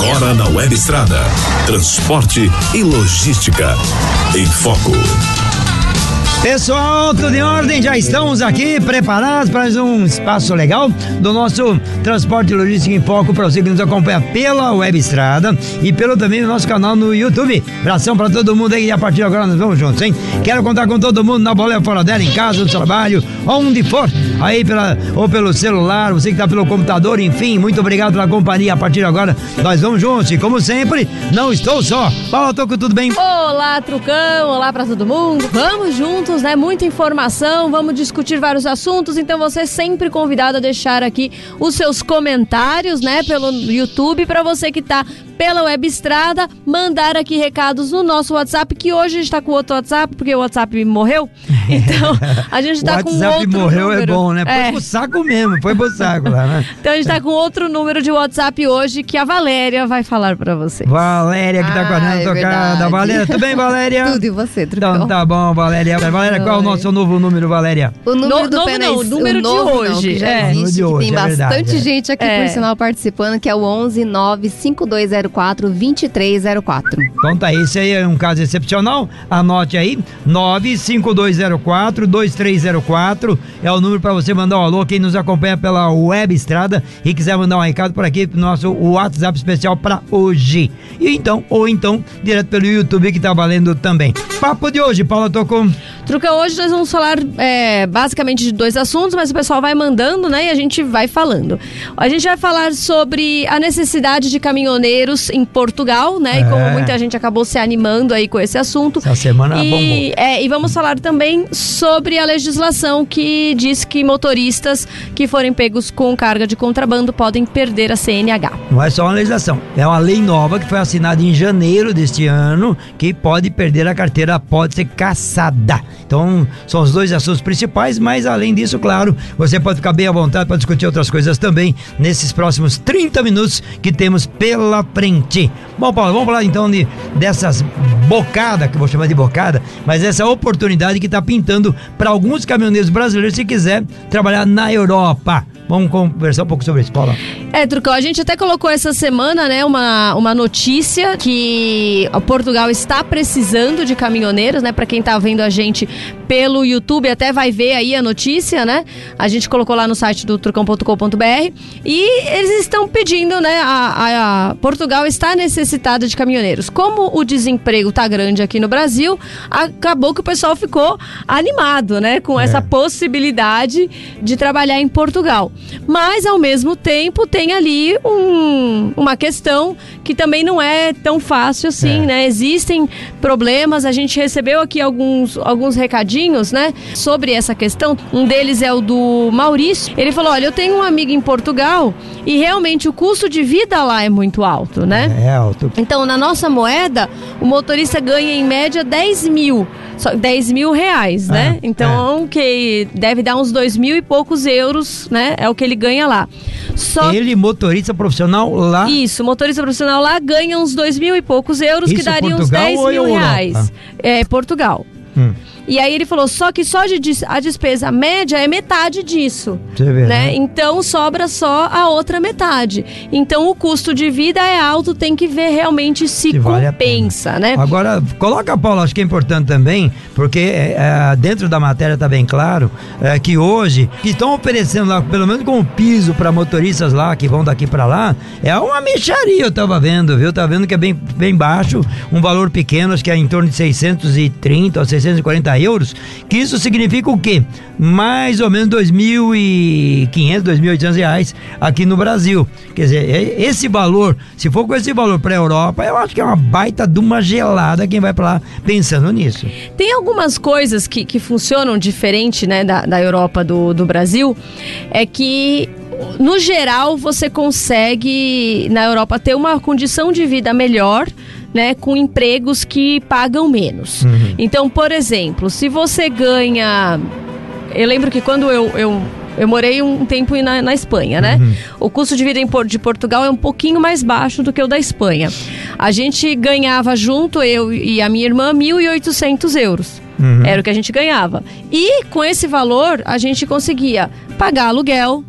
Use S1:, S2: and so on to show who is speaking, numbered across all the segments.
S1: Agora na Web Estrada. Transporte e logística. Em Foco.
S2: Pessoal, tudo em ordem? Já estamos aqui preparados para mais um espaço legal do nosso Transporte Logística em Foco para você que nos acompanha pela Web Estrada e pelo também nosso canal no YouTube. Abração para todo mundo aí e a partir de agora nós vamos juntos, hein? Quero contar com todo mundo na bola fora dela, em casa, no trabalho, onde for, aí pela, ou pelo celular, você que está pelo computador, enfim, muito obrigado pela companhia. A partir de agora nós vamos juntos e como sempre, não estou só. Fala, Toco, tudo bem?
S3: Olá, Trucão, olá para todo mundo. Vamos juntos assuntos, né? Muita informação, vamos discutir vários assuntos, então você é sempre convidado a deixar aqui os seus comentários, né, pelo YouTube para você que está pela web estrada, mandar aqui recados no nosso WhatsApp, que hoje a gente está com outro WhatsApp, porque o WhatsApp morreu. Então, a gente está com outro
S2: WhatsApp morreu
S3: número.
S2: é bom, né? Foi
S3: É.
S2: pro saco mesmo, foi pro saco lá, né?
S3: Então a gente está com outro número de WhatsApp hoje que a Valéria vai falar para você.
S2: Valéria que tá com a
S4: Ah, é
S2: tocada.
S4: verdade.
S2: Valéria, tudo bem, Valéria?
S4: Tudo e você, Trucão?
S2: Então tá bom, Valéria. Valéria, qual é o nosso novo número, Valéria?
S4: O número
S3: No-
S4: do
S3: novo não, o número de
S4: novo não,
S3: hoje,
S4: que já
S3: é.
S2: O número
S4: existe,
S2: de
S4: que
S2: hoje,
S4: tem
S2: é verdade,
S4: bastante
S2: é.
S4: gente aqui,
S3: É.
S4: por sinal, participando, que é o 11 95204 2304.
S2: Então tá, esse aí é um caso excepcional. Anote aí, 95204-2304 é o número para você mandar um alô. Quem nos acompanha pela web estrada e quiser mandar um recado por aqui pro nosso WhatsApp especial para hoje. E então, ou então, direto pelo YouTube que tá valendo também. Papo de hoje, Paula Tocou.
S3: Truca, hoje nós vamos falar é, basicamente de dois assuntos, mas o pessoal vai mandando, né? E a gente vai falando. A gente vai falar sobre a necessidade de caminhoneiros em Portugal, né? E como
S2: É.
S3: muita gente acabou se animando aí com esse assunto.
S2: Essa semana
S3: e,
S2: bombou.
S3: é, e vamos falar também sobre a legislação que diz que motoristas que forem pegos com carga de contrabando podem perder a CNH.
S2: Não é só uma legislação, é uma lei nova que foi assinada em janeiro deste ano, que pode perder a carteira, pode ser caçada. Então, são os dois assuntos principais, mas além disso, claro, você pode ficar bem à vontade para discutir outras coisas também nesses próximos 30 minutos que temos pela frente. Bom, Paulo, vamos falar então de, dessas bocadas, que eu vou chamar de bocada, mas essa oportunidade que está pintando para alguns caminhoneiros brasileiros se quiser trabalhar na Europa. Vamos conversar um pouco sobre isso, Paula.
S3: É, Trucão, a gente até colocou essa semana, né, uma, uma notícia que Portugal está precisando de caminhoneiros, né? Para quem tá vendo a gente pelo YouTube, até vai ver aí a notícia, né? A gente colocou lá no site do trucão.com.br e eles estão pedindo, né? A, a- a- Portugal está necessitada de caminhoneiros. Como o desemprego tá grande aqui no Brasil, acabou que o pessoal ficou animado, né? Com essa possibilidade de trabalhar em Portugal. Mas, ao mesmo tempo, tem ali um- uma questão que também não é tão fácil assim,
S2: É.
S3: né? Existem problemas, a gente recebeu aqui alguns, alguns recadinhos, né? Sobre essa questão. Um deles é o do Maurício. Ele falou: olha, eu tenho um amigo em Portugal e realmente o custo de vida lá é muito alto, né?
S2: É alto.
S3: Então, na nossa moeda, o motorista ganha em média 10 mil. Só 10 mil reais, né?
S2: É,
S3: Então, que deve dar uns dois mil e poucos euros, né? É o que ele ganha lá. Só
S2: Ele, motorista profissional lá.
S3: isso, motorista profissional lá ganha uns dois mil e poucos euros, que
S2: Isso,
S3: daria uns
S2: Portugal
S3: 10
S2: ou
S3: mil
S2: Europa?
S3: reais. É, Portugal.
S2: Hum,
S3: E aí ele falou, só que só de a despesa média é metade disso.
S2: você vê,
S3: Né?
S2: né?
S3: Então sobra só a outra metade. Então o custo de vida é alto, tem que ver realmente se
S2: Se vale
S3: compensa, né?
S2: Agora, coloca, Paulo, acho que é importante também, porque é, é, dentro da matéria está bem claro é, que hoje, que estão oferecendo lá, pelo menos com o piso para motoristas lá, que vão daqui para lá, é uma mexaria, eu tava vendo, viu? Tava vendo que é bem, bem baixo, um valor pequeno, acho que é em torno de 630 ou 640 euros, que isso significa o quê? Mais ou menos 2.500, 2.800 reais aqui no Brasil. Quer dizer, é- esse valor, se for com esse valor para a Europa, eu acho que é uma baita de uma gelada quem vai para lá pensando nisso.
S3: Tem algumas coisas que, que funcionam diferente né, da, da Europa do, do Brasil. É que, no geral, você consegue, na Europa, ter uma condição de vida melhor. Né, com empregos que pagam menos. Então, por exemplo, se você ganha. Eu lembro que quando eu, eu, eu morei um tempo na, na Espanha, né? O custo de vida em de Portugal é um pouquinho mais baixo do que o da Espanha. A gente ganhava junto, eu e a minha irmã, 1.800 euros.
S2: Uhum.
S3: Era o que a gente ganhava. E com esse valor, a gente conseguia pagar aluguel,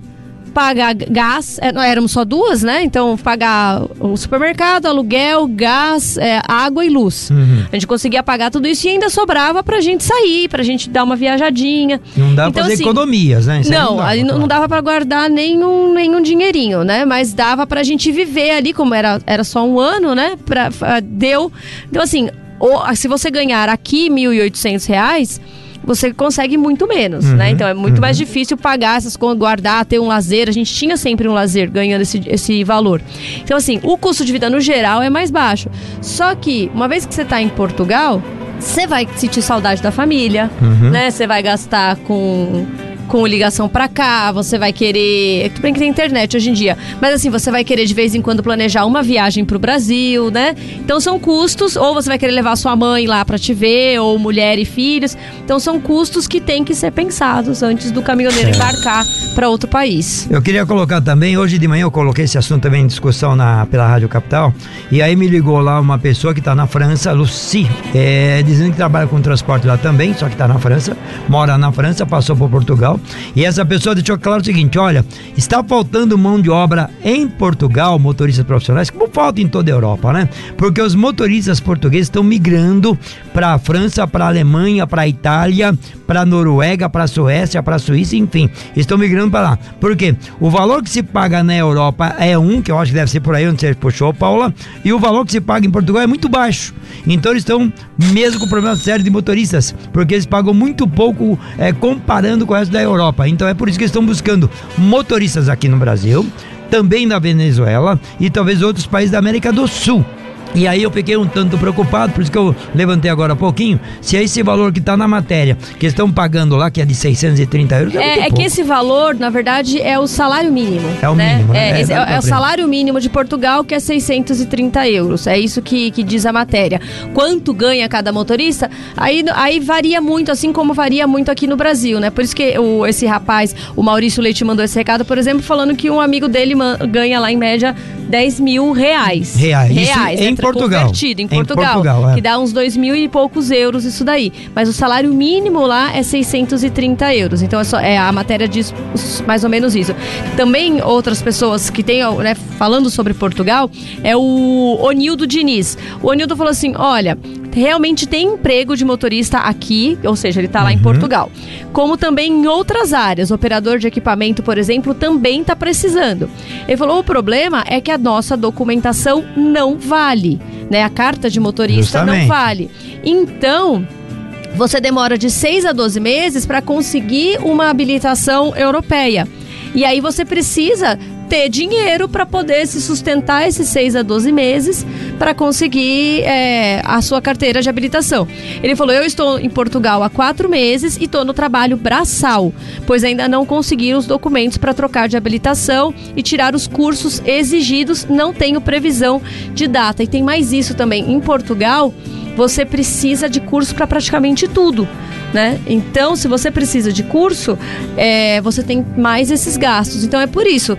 S3: pagar gás, é, nós éramos só duas, né? Então, pagar o supermercado, aluguel, gás, é, água e luz.
S2: Uhum.
S3: A gente conseguia pagar tudo isso e ainda sobrava pra gente sair, pra gente dar uma viajadinha.
S2: Não pra
S3: Então,
S2: fazer
S3: assim,
S2: economias, né? Isso
S3: Não, aí não, não dava pra guardar nenhum, nenhum dinheirinho, né? Mas dava pra gente viver ali, como era, era só um ano, né? Pra, pra- deu, deu assim, o- se você ganhar aqui 1.800 reais, você consegue muito menos,
S2: Uhum,
S3: né? Então é muito mais difícil pagar essas contas, guardar, ter um lazer. A gente tinha sempre um lazer ganhando esse, esse valor. Então, assim, o custo de vida no geral é mais baixo. Só que, uma vez que você tá em Portugal, você vai sentir saudade da família,
S2: Uhum.
S3: né? Você vai gastar com com ligação pra cá, você vai querer, tudo bem que tem internet hoje em dia, mas assim, você vai querer de vez em quando planejar uma viagem pro Brasil, né? Então são custos, ou você vai querer levar sua mãe lá pra te ver, ou mulher e filhos. Então são custos que têm que ser pensados antes do caminhoneiro embarcar pra outro país.
S2: Eu queria colocar também, hoje de manhã eu coloquei esse assunto também em discussão na, pela Rádio Capital, e aí me ligou lá uma pessoa que está na França, Lucy, é, dizendo que trabalha com transporte lá também, só que está na França, mora na França, passou por Portugal, e essa pessoa deixou claro o seguinte, olha, está faltando mão de obra em Portugal, motoristas profissionais, como falta em toda a Europa, né? Porque os motoristas portugueses estão migrando para a França, para a Alemanha, para a Itália, para a Noruega, para a Suécia, para a Suíça, enfim, estão migrando para lá. Por quê? O valor que se paga na Europa é um, que eu acho que deve ser por aí onde você puxou, Paula, e o valor que se paga em Portugal é muito baixo. Então eles estão mesmo com problema sério de motoristas, porque eles pagam muito pouco é, comparando com o resto da Europa. Então é por isso que estão buscando motoristas aqui no Brasil, também na Venezuela e talvez outros países da América do Sul. E aí eu fiquei um tanto preocupado, por isso que eu levantei agora há pouquinho, se é esse valor que está na matéria, que estão pagando lá, que é de 630 euros, é,
S3: É, é que esse valor, na verdade, é o salário mínimo.
S2: É o
S3: né?
S2: mínimo, né?
S3: É,
S2: É,
S3: esse é- é o salário mínimo de Portugal, que é 630 euros. É isso que, que diz a matéria. Quanto ganha cada motorista? Aí, aí varia muito, assim como varia muito aqui no Brasil, né? Por isso que o, esse rapaz, o Maurício Leite, mandou esse recado, por exemplo, falando que um amigo dele ganha lá, em média, 10 mil reais.
S2: Reais. Isso
S3: Reais,
S2: em
S3: né?
S2: Portugal.
S3: Convertido em
S2: Em
S3: Portugal.
S2: Portugal, é.
S3: Que dá uns dois mil e poucos euros isso daí. Mas o salário mínimo lá é 630 euros. Então é, só, é a matéria diz mais ou menos isso. Também outras pessoas que têm, né, falando sobre Portugal, é o Onildo Diniz. O Onildo falou assim: olha. Realmente tem emprego de motorista aqui, ou seja, ele está lá em Portugal. Como também em outras áreas. Operador de equipamento, por exemplo, também está precisando. Ele falou: o problema é que a nossa documentação não vale. Né? A carta de motorista não
S2: Justamente.
S3: vale. Então, você demora de 6 a 12 meses para conseguir uma habilitação europeia. E aí você precisa ter dinheiro para poder se sustentar esses 6 a 12 meses para conseguir é, a sua carteira de habilitação. Ele falou: Eu estou em Portugal há quatro meses e estou no trabalho braçal, pois ainda não consegui os documentos para trocar de habilitação e tirar os cursos exigidos. Não tenho previsão de data. E tem mais isso também. Em Portugal, você precisa de curso para praticamente tudo. Né? Então, se você precisa de curso, é, você tem mais esses gastos. Então, é por isso.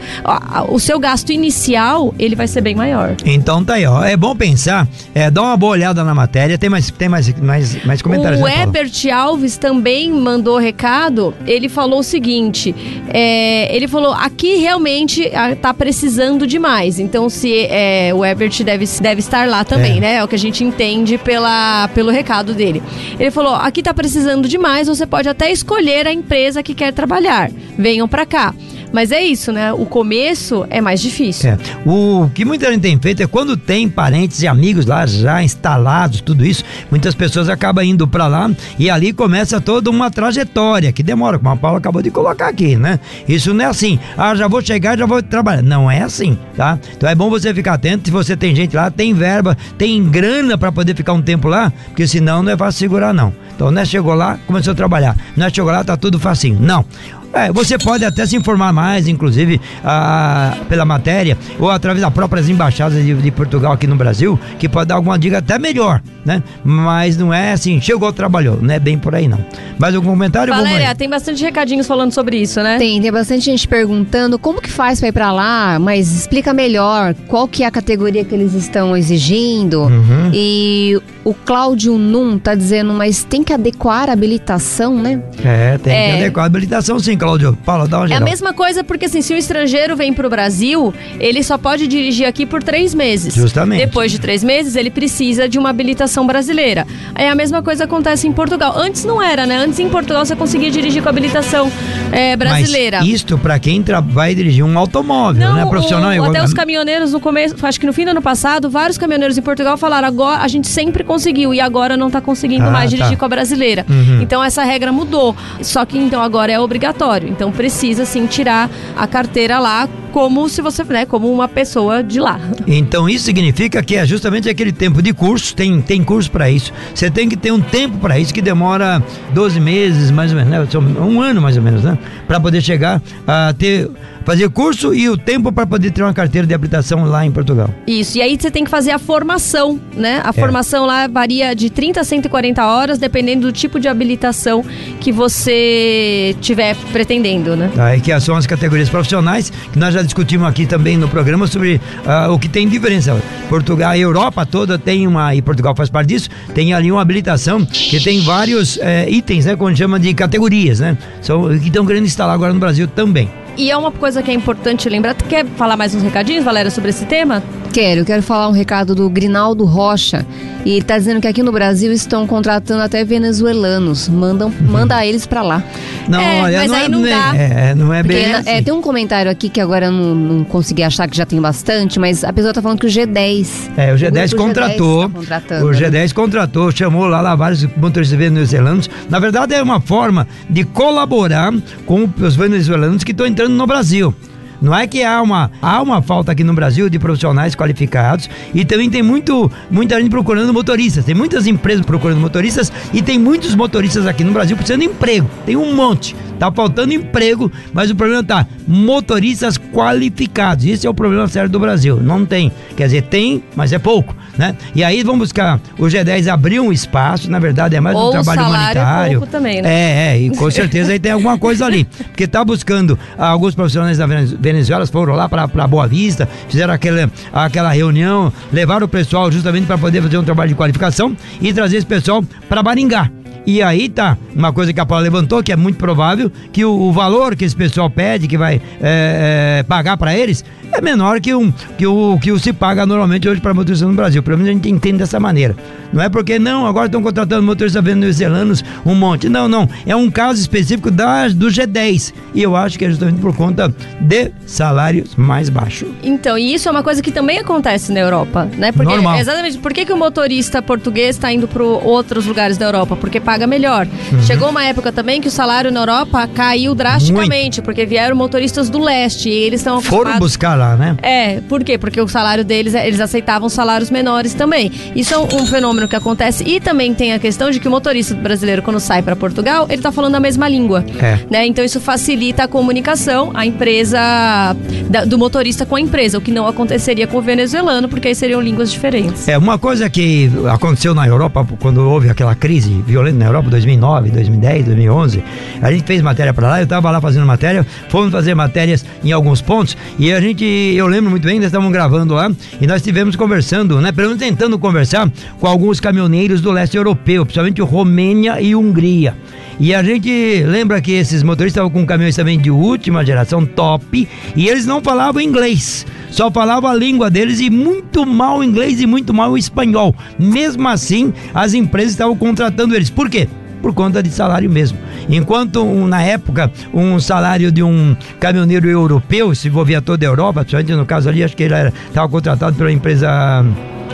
S3: O seu gasto inicial, ele vai ser bem maior.
S2: Então tá aí, ó. É bom pensar, é, dá uma boa olhada na matéria. Tem mais, tem mais, mais, mais comentários,
S3: o
S2: né?
S3: Ebert Alves também mandou recado. Ele falou o seguinte: é, ele falou aqui realmente tá precisando demais. Então, se é, o Ebert deve, deve estar lá também,
S2: É.
S3: né? É o que a gente entende pela, pelo recado dele. Ele falou: aqui tá precisando demais. Você pode até escolher a empresa que quer trabalhar. Venham pra cá. Mas é isso, né? O começo é mais difícil.
S2: É. O que muita gente tem feito é quando tem parentes e amigos lá já instalados, tudo isso, muitas pessoas acabam indo pra lá e ali começa toda uma trajetória que demora, como a Paula acabou de colocar aqui, né? Isso não é assim, ah, já vou chegar, já vou trabalhar. Não é assim, tá? Então é bom você ficar atento se você tem gente lá, tem verba, tem grana pra poder ficar um tempo lá, porque senão não é fácil segurar, não. Então, né, chegou lá, começou a trabalhar. Não é chegou lá, tá tudo facinho. Não. É, você pode até se informar mais, inclusive, ah, pela matéria, ou através das próprias embaixadas de, de Portugal aqui no Brasil, que pode dar alguma dica até melhor, né? Mas não é assim, chegou, trabalhou, não é bem por aí não. Mais algum comentário?
S3: Valéria,
S2: aí.
S3: tem bastante recadinhos falando sobre isso, né?
S4: Tem, tem bastante gente perguntando como que faz pra ir pra lá, mas explica melhor qual que é a categoria que eles estão exigindo
S2: Uhum.
S4: e O Cláudio Num tá dizendo, mas tem que adequar a habilitação, né?
S2: É, tem
S3: É.
S2: que adequar a habilitação sim, Cláudio. Paula, dá uma
S3: É a
S2: geral.
S3: mesma coisa porque assim, se o estrangeiro vem pro Brasil, ele só pode dirigir aqui por três meses.
S2: Justamente.
S3: Depois de três meses, ele precisa de uma habilitação brasileira. É a mesma coisa que acontece em Portugal. Antes não era, né? Antes em Portugal você conseguia dirigir com habilitação é, brasileira.
S2: Mas isto pra quem vai dirigir um automóvel,
S3: Não,
S2: né? Profissional
S3: o-
S2: igual-
S3: até os caminhoneiros no começo, acho que no fim do ano passado, vários caminhoneiros em Portugal falaram: agora a gente sempre conseguiu e agora não tá conseguindo
S2: Ah,
S3: mais dirigir
S2: tá.
S3: com a brasileira.
S2: Uhum.
S3: Então essa regra mudou. Só que então agora é obrigatório. Então precisa sim tirar a carteira lá como se você, né, como uma pessoa de lá.
S2: Então isso significa que é justamente aquele tempo de curso, tem, tem curso para isso. Você tem que ter um tempo para isso que demora 12 meses, mais ou menos, né? Um ano mais ou menos, né? Para poder chegar a ter fazer curso e o tempo para poder ter uma carteira de habilitação lá em Portugal.
S3: Isso. E aí você tem que fazer a formação, né? A formação lá varia de 30 a 140 horas, dependendo do tipo de habilitação que você tiver pretendendo, né?
S2: Aí que são as categorias profissionais que nós já discutimos aqui também no programa sobre ah, o que tem diferença. Portugal, a Europa toda tem uma, e Portugal faz parte disso, tem ali uma habilitação que tem vários eh, itens, né? Quando chama de categorias, né? São, que estão querendo instalar agora no Brasil também.
S3: E é uma coisa que é importante lembrar. Tu quer falar mais uns recadinhos, Valéria, sobre esse tema?
S4: Quero, quero falar um recado do Grinaldo Rocha. E ele tá dizendo que aqui no Brasil estão contratando até venezuelanos. Mandam, manda eles pra lá.
S2: Não,
S3: É,
S2: olha,
S3: mas
S2: não
S3: aí
S2: é,
S3: não
S2: bem-
S3: dá.
S2: É, não é bem. assim.
S4: é, tem um comentário aqui que agora eu não, não consegui achar que já tem bastante, mas a pessoa tá falando que o G10.
S2: É, o G10
S4: grupo
S2: contratou.
S4: tá contratando,
S2: o
S4: né?
S2: G10 contratou, chamou lá, lá vários motoristas venezuelanos. Na verdade, é uma forma de colaborar com os venezuelanos que estão entrando no Brasil. Não é que há uma, há uma falta aqui no Brasil de profissionais qualificados e também tem muito, muita gente procurando motoristas. Tem muitas empresas procurando motoristas e tem muitos motoristas aqui no Brasil precisando de emprego. Tem um monte. Tá faltando emprego, mas o problema tá motoristas qualificados. Esse é o problema sério do Brasil. Não tem. Quer dizer, tem, mas é pouco, né? E aí vamos buscar o G10 abriu um espaço, na verdade é mais
S3: Ou
S2: um trabalho
S3: é
S2: humanitário.
S3: pouco também, né?
S2: É, é, e com certeza aí tem alguma coisa ali. Porque tá buscando alguns profissionais da Venez- Venezuela, foram lá para Boa Vista, fizeram aquela, aquela reunião, levaram o pessoal justamente para poder fazer um trabalho de qualificação e trazer esse pessoal para Maringá. E aí tá uma coisa que a Paula levantou, que é muito provável que o, o valor que esse pessoal pede, que vai é, é, pagar para eles, é menor que, um, que, o, que o se paga normalmente hoje para motoristas no Brasil. Pelo menos a gente entende dessa maneira. Não é porque, não, agora estão contratando motoristas venezuelanos um monte. Não, não. É um caso específico da, do G10. E eu acho que é justamente por conta de salários mais baixos.
S3: Então, e isso é uma coisa que também acontece na Europa, né? Porque,
S2: Normal.
S3: Exatamente. Por que, que o motorista português está indo para outros lugares da Europa? Porque paga melhor.
S2: Uhum.
S3: Chegou uma época também que o salário na Europa caiu drasticamente, porque vieram motoristas do leste e eles estão
S2: Foram buscar lá, né?
S3: É, por quê? Porque o salário deles, eles aceitavam salários menores também. Isso é um, um fenômeno que acontece. E também tem a questão de que o motorista brasileiro, quando sai para Portugal, ele tá falando a mesma língua.
S2: É.
S3: Né? Então isso facilita a comunicação, a empresa da- do motorista com a empresa, o que não aconteceria com o venezuelano, porque aí seriam línguas diferentes.
S2: É, uma coisa que aconteceu na Europa, quando houve aquela crise violenta na Europa, 2009, 2010, 2011, a gente fez matéria para lá, eu tava lá fazendo matéria, fomos fazer matérias em alguns pontos, e a gente, eu lembro muito bem, nós estávamos gravando lá, e nós estivemos conversando, né, pelo menos tentando conversar com alguns caminhoneiros do leste europeu, principalmente Romênia e Hungria. E a gente lembra que esses motoristas estavam com caminhões também de última geração, top, e eles não falavam inglês, só falavam a língua deles e muito mal inglês e muito mal espanhol. Mesmo assim, as empresas estavam contratando eles. Por quê? Por conta de salário mesmo. Enquanto um, na época um salário de um caminhoneiro europeu se envolvia toda a Europa, principalmente no caso ali, acho que ele estava contratado pela empresa.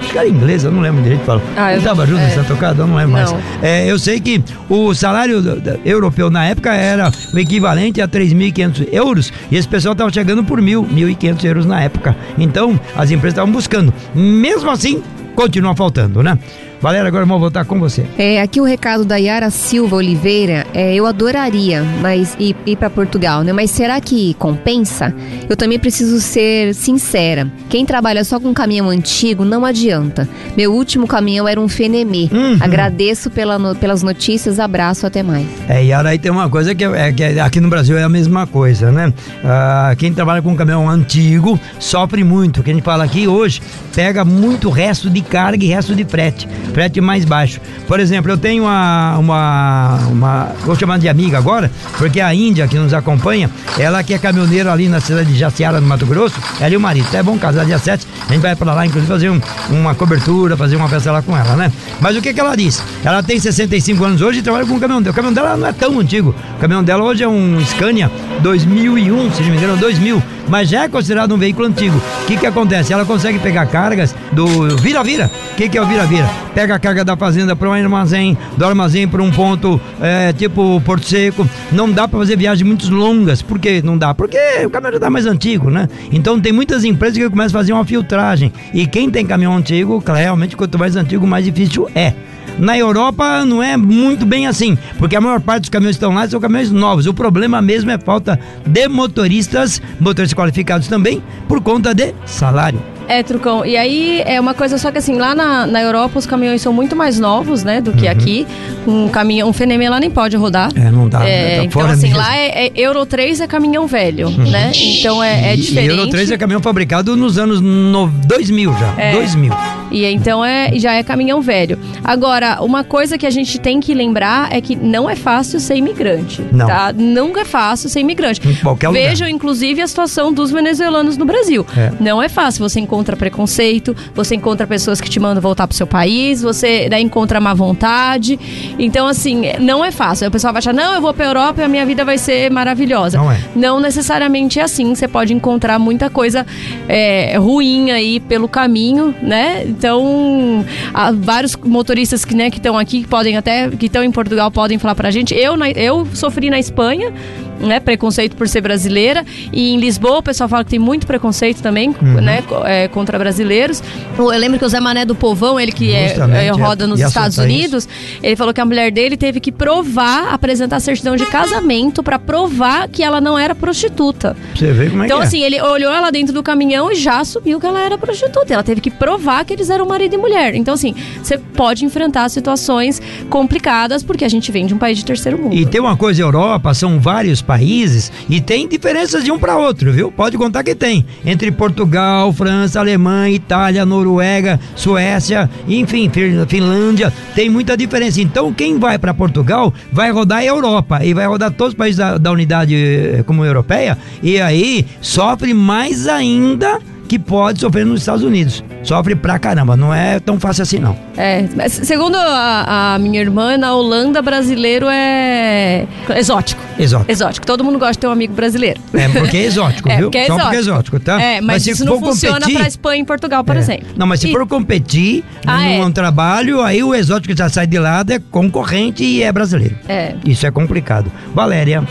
S2: Acho que era inglesa, não lembro direito. Falo.
S3: Ah, eu
S2: estava junto
S3: é.
S2: nessa tocada, eu não lembro mais.
S3: Não.
S2: É, eu sei que o salário europeu na época era o equivalente a 3.500 euros e esse pessoal estava chegando por mil, 1.500 euros na época. Então, as empresas estavam buscando. Mesmo assim, continua faltando, né? Valéria, agora vamos voltar com você.
S4: É, aqui o recado da Yara Silva Oliveira, é, eu adoraria mas ir, ir para Portugal, né? Mas será que compensa? Eu também preciso ser sincera. Quem trabalha só com caminhão antigo não adianta. Meu último caminhão era um Fenemê.
S2: Uhum.
S4: Agradeço pela no- pelas notícias, abraço, até mais.
S2: É, e aí tem uma coisa que, é, que é- aqui no Brasil é a mesma coisa, né? Ah, quem trabalha com caminhão antigo sofre muito. O que a gente fala aqui hoje pega muito resto de carga e resto de frete. Frete mais baixo. Por exemplo, eu tenho uma, uma, uma vou chamar de amiga agora, porque a Índia que nos acompanha, ela que é caminhoneira ali na cidade de Jaciara, no Mato Grosso, ela e o marido. É bom casar dia 7, a gente vai para lá, inclusive, fazer um, uma cobertura, fazer uma festa lá com ela, né? Mas o que que ela disse? Ela tem 65 anos hoje e trabalha com o caminhão dela. O caminhão dela não é tão antigo. O caminhão dela hoje é um Scania 2001, se não me engano, 2000, mas já é considerado um veículo antigo. O que que acontece? Ela consegue pegar cargas do vira-vira. O que que é o vira-vira? Pega a carga da fazenda para um armazém, do armazém para um ponto é, tipo Porto Seco. Não dá para fazer viagens muito longas. Por que não dá? Porque o caminhão já tá mais antigo, né? Então tem muitas empresas que começam a fazer uma filtragem. E quem tem caminhão antigo, realmente, quanto mais antigo, mais difícil é. Na Europa não é muito bem assim, porque a maior parte dos caminhões que estão lá são caminhões novos. O problema mesmo é falta de motoristas, motoristas qualificados também, por conta de salário.
S3: É, Trucão. E aí é uma coisa só que assim, lá na, na Europa os caminhões são muito mais novos, né, do que
S2: Uhum.
S3: aqui. Um caminhão, um Fenemê lá nem pode rodar.
S2: É, não dá.
S3: É,
S2: né? Tá
S3: então assim,
S2: mesmo.
S3: lá é, é Euro 3 é caminhão velho, né? Então é, é diferente.
S2: E Euro 3 é caminhão fabricado nos anos no, 2000 já.
S3: É.
S2: 2000.
S3: E então é, já é caminhão velho. Agora, uma coisa que a gente tem que lembrar é que não é fácil ser imigrante.
S2: Não.
S3: Tá? Nunca é fácil ser imigrante.
S2: Em qualquer lugar.
S3: Vejam, inclusive, a situação dos venezuelanos no Brasil.
S2: É.
S3: Não é fácil. Você encontra preconceito, você encontra pessoas que te mandam voltar pro seu país, você né, encontra má vontade. Então, assim, não é fácil. Aí o pessoal vai achar, não, eu vou pra Europa e a minha vida vai ser maravilhosa.
S2: Não é.
S3: Não necessariamente é assim. Você pode encontrar muita coisa é, ruim aí pelo caminho, né? Então, há vários motoristas que né, estão aqui, que podem até, que estão em Portugal, podem falar pra gente. Eu, eu sofri na Espanha, né? Preconceito por ser brasileira. E em Lisboa, o pessoal fala que tem muito preconceito também,
S2: Uhum.
S3: né? é, contra brasileiros. Eu lembro que o Zé Mané do Povão, ele que é,
S2: Justamente,
S3: é, roda
S2: é.
S3: nos Estados
S2: soltar isso.
S3: Unidos, ele falou que a mulher dele teve que provar, apresentar certidão de casamento pra provar que ela não era prostituta.
S2: Você vê como é
S3: Então,
S2: que é.
S3: assim, ele olhou ela dentro do caminhão e já assumiu que ela era prostituta. Ela teve que provar que eles eram marido e mulher. Então, assim, você pode enfrentar situações complicadas porque a gente vem de um país de terceiro mundo.
S2: E tem uma coisa, Europa, são vários países e tem diferenças de um para outro, viu? Pode contar que tem. Entre Portugal, França, Alemanha, Itália, Noruega, Suécia, enfim, Fin- Finlândia, tem muita diferença. Então, quem vai para Portugal vai rodar a Europa e vai rodar todos os países da, da unidade eh, comum europeia e aí sofre mais ainda que pode sofrer nos Estados Unidos. Sofre pra caramba, não é tão fácil assim não.
S3: É, mas segundo a, a minha irmã, na Holanda, brasileiro é exótico.
S2: Exótico.
S3: Exótico. Todo mundo gosta de ter um amigo brasileiro.
S2: É porque é exótico,
S3: É,
S2: viu?
S3: porque é
S2: Só
S3: exótico.
S2: porque é exótico, tá?
S3: É, mas,
S2: se
S3: isso não
S2: for
S3: funciona
S2: competir-
S3: pra Espanha e Portugal, por
S2: É.
S3: exemplo.
S2: Não, mas se
S3: E-
S2: for competir
S3: Ah,
S2: num
S3: é.
S2: trabalho, aí o exótico já sai de lado, é concorrente e é brasileiro.
S3: É.
S2: Isso é complicado. Valéria,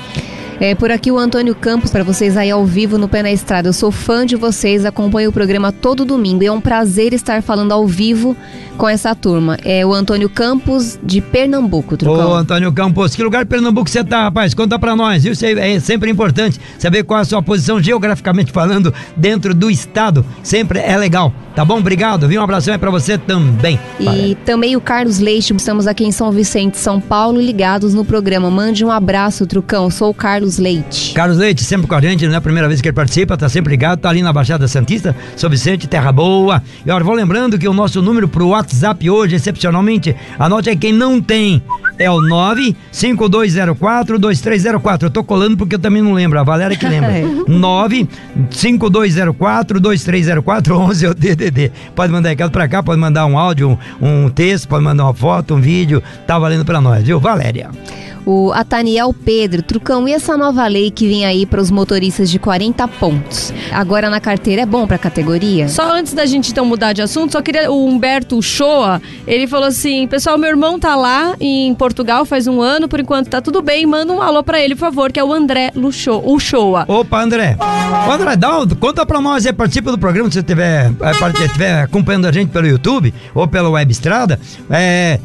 S4: É, por aqui o Antônio Campos, para vocês aí ao vivo no Pé na Estrada. Eu sou fã de vocês, acompanho o programa todo domingo e é um prazer estar falando ao vivo com essa turma. É o Antônio Campos de Pernambuco,
S2: ô
S4: Trucão.
S2: Antônio Campos, que lugar de Pernambuco você tá, rapaz? Conta pra nós, viu? É sempre importante saber qual é a sua posição geograficamente falando dentro do estado. Sempre é legal, tá bom? Obrigado, viu? Um abração aí pra você também.
S4: E também o Carlos Leite, estamos aqui em São Vicente, São Paulo, ligados no programa. Mande um abraço, Trucão. Sou o Carlos Leite.
S2: Carlos Leite, sempre com a gente, não é a primeira vez que ele participa, tá sempre ligado, tá ali na Baixada Santista, São Vicente, Terra Boa. E olha, vou lembrando que o nosso número pro WhatsApp hoje, excepcionalmente, anote aí quem não tem, é o 95204-2304. Eu tô colando porque eu também não lembro, a Valéria que lembra. 95204-2304, 11 é o DDD. Pode mandar recado pra cá, pode mandar um áudio, um, um texto, pode mandar uma foto, um vídeo, tá valendo pra nós, viu? Valéria.
S4: O Ataniel Pedro, Trucão, e essa nova lei que vem aí para os motoristas de 40 pontos? Agora na carteira é bom para a categoria?
S3: Só antes da gente então mudar de assunto, só queria. O Humberto Shoa, ele falou assim: pessoal, meu irmão tá lá em Portugal faz um ano, por enquanto tá tudo bem. Manda um alô pra ele, por favor, que é o André Lucho, o Shoa.
S2: Opa, André. Ô, André, dá um- conta pra nós aí, participa do programa, se você estiver acompanhando a gente pelo YouTube ou pela Web Estrada. É,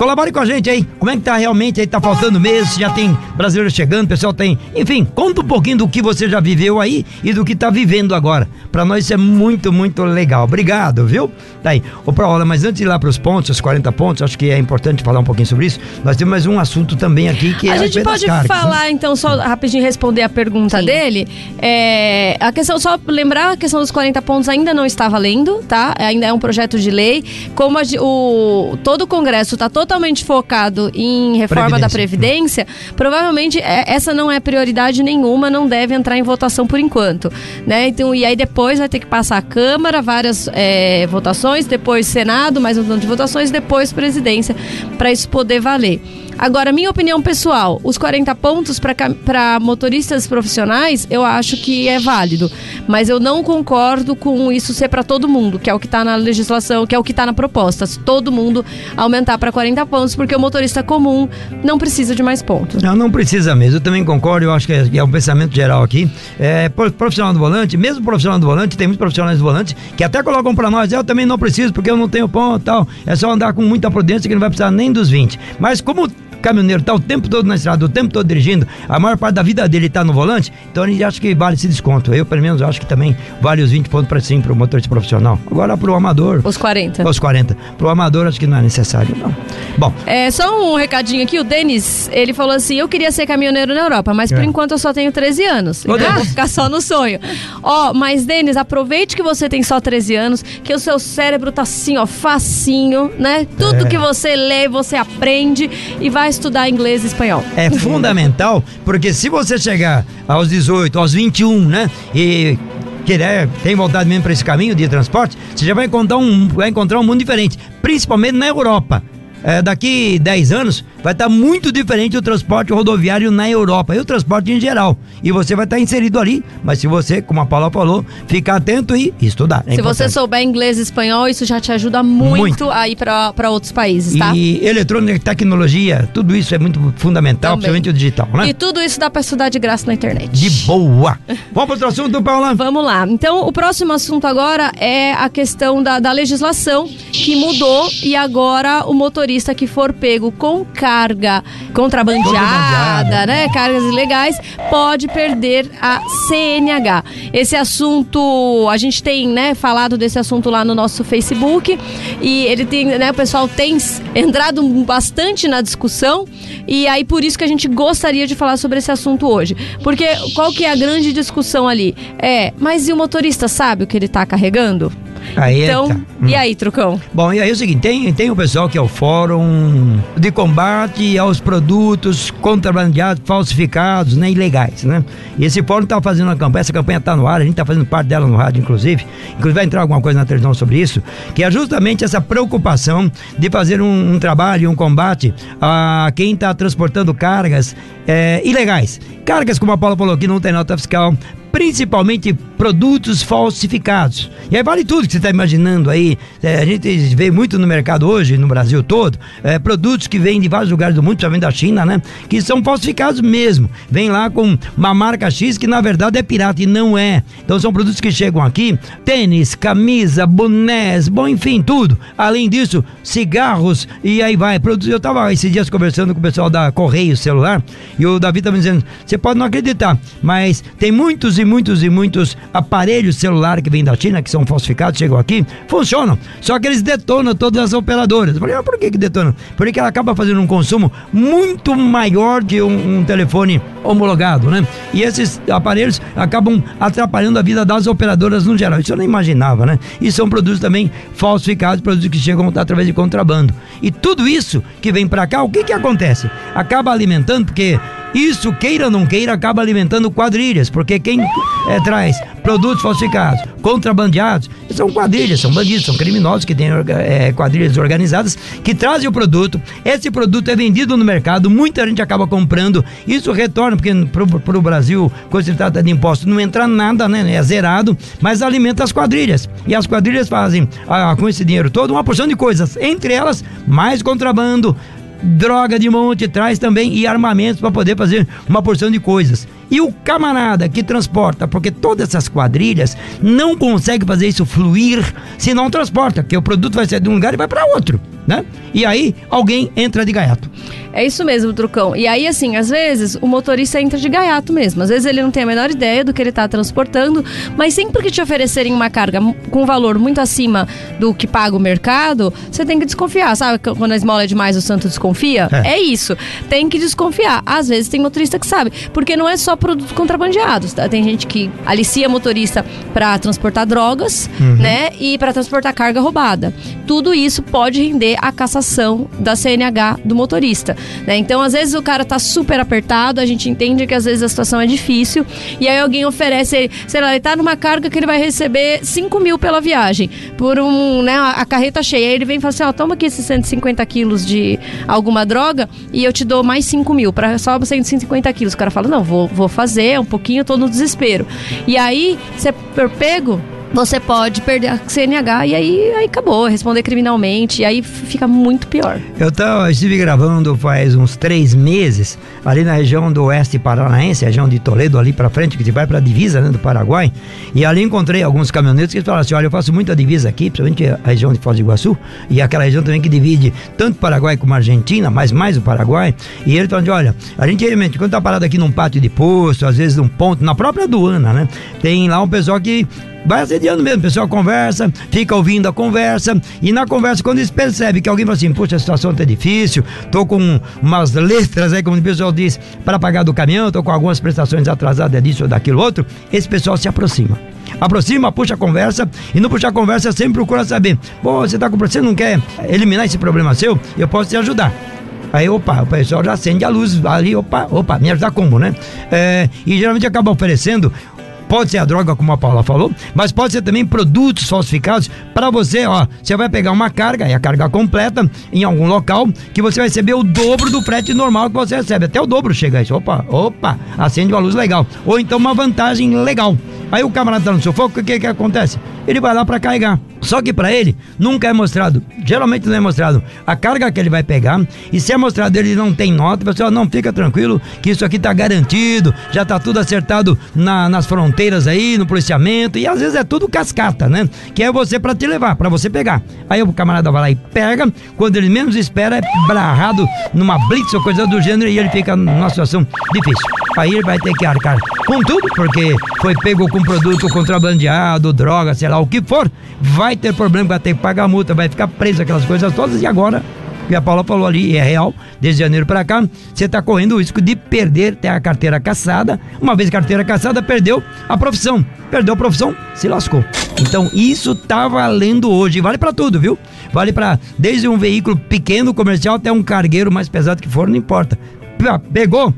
S2: colabore com a gente aí. Como é que tá realmente aí? Tá faltando mesmo? Já tem brasileiro chegando, o pessoal tem. Enfim, conta um pouquinho do que você já viveu aí e do que tá vivendo agora. Pra nós isso é muito, muito legal. Obrigado, viu? Tá aí. Ô, Paola, mas antes de ir lá pros pontos, os 40 pontos, acho que é importante falar um pouquinho sobre isso. Nós temos mais um assunto também aqui que
S3: a
S2: é
S3: gente
S2: respeito das
S3: pode
S2: cargas, né?
S3: falar, então, só rapidinho responder a pergunta
S4: Sim.
S3: dele. É, a questão, só lembrar, a questão dos 40 pontos ainda não está valendo, tá? Ainda é um projeto de lei. Como a o, todo o Congresso está totalmente focado em reforma da Previdência, provavelmente é, essa não é prioridade nenhuma, não deve entrar em votação por enquanto. Né? Então, e aí depois vai ter que passar a Câmara, várias é, votações, depois Senado, mais um tanto de votações, depois presidência, para isso poder valer. Agora, minha opinião pessoal, os 40 pontos para motoristas profissionais, eu acho que é válido. Mas eu não concordo com isso ser para todo mundo, que é o que está na legislação, que é o que está na proposta. Todo mundo aumentar para 40 pontos, porque o motorista comum não precisa de mais pontos.
S2: Não, não precisa mesmo. Eu também concordo, eu acho que é, é um pensamento geral aqui. É, pro- profissional do volante, mesmo profissional do volante, tem muitos profissionais do volante que até colocam pra nós, eu também não preciso porque eu não tenho ponto tal. É só andar com muita prudência que não vai precisar nem dos 20. Mas como caminhoneiro tá o tempo todo na estrada, o tempo todo dirigindo, a maior parte da vida dele tá no volante, então ele acha que vale esse desconto. Eu, pelo menos, acho que também vale os 20 pontos para sim pro motorista profissional. Agora pro amador,
S3: Os 40.
S2: os 40. Pro amador acho que não é necessário, não. Bom,
S3: É, só um recadinho aqui, o Denis, ele falou assim, eu queria ser caminhoneiro na Europa, mas por
S2: É.
S3: enquanto eu só tenho 13 anos.
S2: Ô,
S3: Então vou
S2: Denis.
S3: ficar só no sonho. Ó, mas Denis, aproveite que você tem só 13 anos, que o seu cérebro tá assim, ó, facinho, né? Tudo
S2: É.
S3: que você lê, você aprende e vai estudar inglês e espanhol.
S2: é fundamental, porque se você chegar aos 18, aos 21, né? E querer, tem vontade mesmo para esse caminho de transporte, você já vai encontrar um, vai encontrar um mundo diferente, principalmente na Europa. É, daqui 10 anos vai estar muito diferente o transporte rodoviário na Europa e o transporte em geral. E você vai estar inserido ali, mas se você, como a Paula falou, ficar atento e estudar. é
S3: Se você
S2: importante.
S3: souber inglês e espanhol, isso já te ajuda muito,
S2: Muito.
S3: a ir para outros países, tá?
S2: E eletrônica, tecnologia, tudo isso é muito fundamental,
S3: Também.
S2: principalmente o digital, né?
S3: E tudo isso dá para estudar de graça na internet.
S2: De boa. Vamos para outro assunto, Paula?
S3: Vamos lá. Então, o próximo assunto agora é a questão da, da legislação que mudou e agora o motorista que for pego com carga contrabandeada, né, cargas ilegais, pode perder a CNH. Esse assunto, a gente tem, né, falado desse assunto lá no nosso Facebook e ele tem, né, o pessoal tem entrado bastante na discussão e aí por isso que a gente gostaria de falar sobre esse assunto hoje. Porque qual que é a grande discussão ali? É, mas e o motorista sabe o que ele tá carregando?
S2: Aí
S3: Então,
S2: tá.
S3: e aí, Trucão?
S2: Bom, e aí é o seguinte, tem, tem o pessoal que é o Fórum de Combate aos Produtos Contrabandeados, Falsificados, né, ilegais, né? E esse fórum tá fazendo uma campanha, essa campanha tá no ar, a gente tá fazendo parte dela no rádio, inclusive. Inclusive vai entrar alguma coisa na televisão sobre isso, que é justamente essa preocupação de fazer um, um trabalho, um combate a quem está transportando cargas eh, ilegais. Cargas, como a Paula falou, que não tem nota fiscal, principalmente produtos falsificados. E aí vale tudo que você está imaginando aí. É, a gente vê muito no mercado hoje, no Brasil todo, é, produtos que vêm de vários lugares do mundo, principalmente da China, né? Que são falsificados mesmo. Vem lá com uma marca X que na verdade é pirata e não é. Então são produtos que chegam aqui, tênis, camisa, bonés, bom, enfim, tudo. Além disso, cigarros e aí vai. Produtos. Eu estava esses dias conversando com o pessoal da Correio Celular e o Davi estava me dizendo: você pode não acreditar, mas tem muitos e muitos e muitos aparelhos celular que vêm da China, que são falsificados, chegam aqui, funcionam. Só que eles detonam todas as operadoras. Eu falei, ah, por que, que detonam? Porque ela acaba fazendo um consumo muito maior que um, um telefone homologado, né? E esses aparelhos acabam atrapalhando a vida das operadoras no geral. Isso eu não imaginava, né? E são produtos também falsificados, produtos que chegam através de contrabando. E tudo isso que vem pra cá, o que que acontece? Acaba alimentando, porque isso, queira ou não queira, acaba alimentando quadrilhas, porque quem eh, traz produtos falsificados, contrabandeados, são quadrilhas, são bandidos, são criminosos que têm eh, quadrilhas organizadas que trazem o produto. Esse produto é vendido no mercado, muita gente acaba comprando. Isso retorna, porque para o Brasil, quando se trata de imposto, não entra nada, né? É zerado, mas alimenta as quadrilhas. E as quadrilhas fazem, ah, com esse dinheiro todo, uma porção de coisas, entre elas, mais contrabando droga de monte, traz também e armamentos para poder fazer uma porção de coisas. E o camarada que transporta, porque todas essas quadrilhas não conseguem fazer isso fluir se não transporta, porque o produto vai sair de um lugar e vai para outro. Né? E aí alguém entra de gaiato.
S3: É isso mesmo, Trucão. E aí, assim, às vezes o motorista entra de gaiato mesmo. Às vezes ele não tem a menor ideia do que ele está transportando, mas sempre que te oferecerem uma carga com valor muito acima do que paga o mercado, você tem que desconfiar. Sabe quando a esmola é demais, o santo desconfia? É, é isso. Tem que desconfiar. Às vezes tem motorista que sabe, porque não é só produtos contrabandeados, tá? Tem gente que alicia motorista para transportar drogas, uhum. né? E para transportar carga roubada. Tudo isso pode render a cassação da CNH do motorista. Né? Então, às vezes o cara tá super apertado, a gente entende que às vezes a situação é difícil, e aí alguém oferece, sei lá, ele tá numa carga que ele vai receber 5 mil pela viagem, por um, né, a carreta cheia. Aí ele vem e fala assim: ó, toma aqui esses 150 quilos de alguma droga e eu te dou mais 5 mil, para só 150 quilos. O cara fala: não, vou, vou fazer, um pouquinho, tô no desespero. E aí, você é pego você pode perder a CNH e aí, aí acabou, responder criminalmente, e aí fica muito pior.
S2: Eu tava, estive gravando faz uns três meses, ali na região do oeste paranaense, região de Toledo, ali para frente, que vai para a divisa né, do Paraguai, e ali encontrei alguns caminhoneiros que falaram assim: olha, eu faço muita divisa aqui, principalmente a região de Foz do Iguaçu, e aquela região também que divide tanto Paraguai como Argentina, mas mais o Paraguai, e ele falou assim: olha, a gente realmente, quando tá parado aqui num pátio de posto, às vezes num ponto, na própria aduana, né, tem lá um pessoal que assediando mesmo. O pessoal conversa, fica ouvindo a conversa, e na conversa, quando eles percebem que alguém fala assim, puxa, a situação tá difícil, tô com umas letras aí, como o pessoal diz, para pagar do caminhão, tô com algumas prestações atrasadas disso ou daquilo outro, esse pessoal se aproxima. Aproxima, puxa a conversa, e no puxar a conversa sempre procura saber, pô, você tá com você não quer eliminar esse problema seu? Eu posso te ajudar. Aí, opa, o pessoal já acende a luz ali, opa, opa, me ajudar como, né? É, e geralmente acaba oferecendo Pode ser a droga, como a Paula falou, mas pode ser também produtos falsificados para você, ó. Você vai pegar uma carga, e a carga completa, em algum local, que você vai receber o dobro do frete normal que você recebe. Até o dobro chega isso. Opa, opa, acende uma luz legal. Ou então uma vantagem legal. Aí o camarada tá no sufoco, o que que acontece? Ele vai lá para carregar. Só que para ele nunca é mostrado, geralmente não é mostrado a carga que ele vai pegar. E se é mostrado ele não tem nota, pessoal, não fica tranquilo que isso aqui tá garantido, já tá tudo acertado na, nas fronteiras aí, no policiamento. E às vezes é tudo cascata, né? Que é você para te levar, para você pegar. Aí o camarada vai lá e pega, quando ele menos espera, é barrado numa blitz ou coisa do gênero e ele fica numa situação difícil. Aí ele vai ter que arcar com tudo, porque foi pego com produto contrabandeado, droga, sei lá o que for, vai ter problema, vai ter que pagar multa, vai ficar preso aquelas coisas todas e agora que a Paula falou ali, é real, desde janeiro para cá, você está correndo o risco de perder ter a carteira caçada. Uma vez carteira caçada, perdeu a profissão. Perdeu a profissão, se lascou. Então, isso tá valendo hoje. Vale para tudo, viu? Vale para desde um veículo pequeno comercial até um cargueiro mais pesado que for, não importa. Pegou?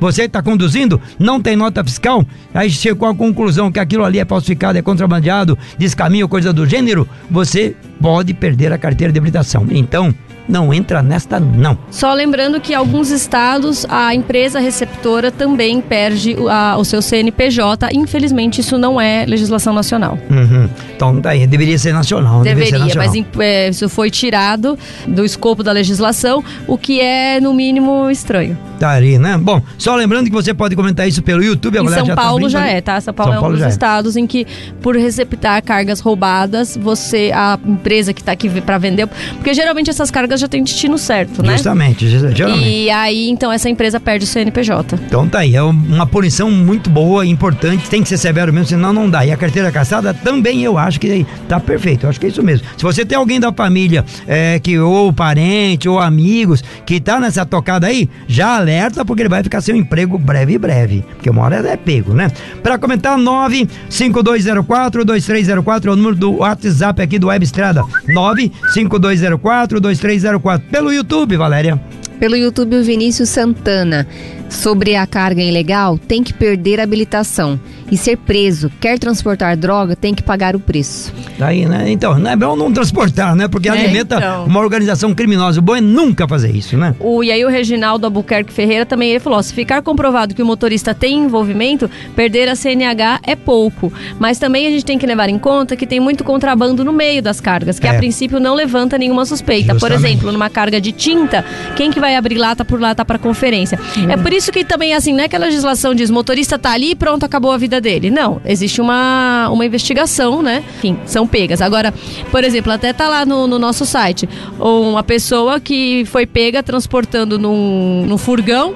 S2: Você está conduzindo, não tem nota fiscal, aí chegou à conclusão que aquilo ali é falsificado, é contrabandeado, descaminho, coisa do gênero, você pode perder a carteira de habilitação. Então, não entra nesta não.
S3: Só lembrando que alguns estados a empresa receptora também perde a, o seu CNPJ. Infelizmente isso não é legislação nacional.
S2: Uhum. Então daí deveria ser nacional.
S3: Deveria, ser nacional. mas é, isso foi tirado do escopo da legislação, o que é no mínimo estranho.
S2: Tá ali, né? Bom, só lembrando que você pode comentar isso pelo YouTube.
S3: Em São já tá Paulo tá já é, tá? São Paulo São é um dos é. estados em que por receptar cargas roubadas, você a empresa que está aqui para vender, porque geralmente essas cargas já tem destino certo, né?
S2: Justamente, geralmente.
S3: E aí, então, essa empresa perde o CNPJ.
S2: Então tá aí, é uma punição muito boa, importante, tem que ser severo mesmo, senão não dá. E a carteira caçada também eu acho que tá perfeito, eu acho que é isso mesmo. Se você tem alguém da família, é, que ou parente, ou amigos, que tá nessa tocada aí, já alerta, porque ele vai ficar sem emprego breve, breve. Porque uma hora é pego, né? Para comentar, 95204-2304 é o número do WhatsApp aqui do Web Estrada. 95204-2304 pelo YouTube, Valéria.
S4: Pelo YouTube, o Vinícius Santana sobre a carga ilegal tem que perder a habilitação e ser preso. Quer transportar droga, tem que pagar o preço.
S2: Daí, né? Então, não é bom não transportar, né? Porque é, alimenta então. uma organização criminosa. O bom é nunca fazer isso, né?
S3: O, e aí o Reginaldo Albuquerque Ferreira também ele falou: se ficar comprovado que o motorista tem envolvimento, perder a CNH é pouco. Mas também a gente tem que levar em conta que tem muito contrabando no meio das cargas, que é. a princípio não levanta nenhuma suspeita. Justamente. Por exemplo, numa carga de tinta, quem que vai abrir lata por lata para conferência? Hum. É por isso que também, assim, não é que a legislação diz motorista tá ali e pronto, acabou a vida dele. Não, existe uma, uma investigação, né? Enfim, são pegas. Agora, por exemplo, até tá lá no, no nosso site, uma pessoa que foi pega transportando num, num furgão,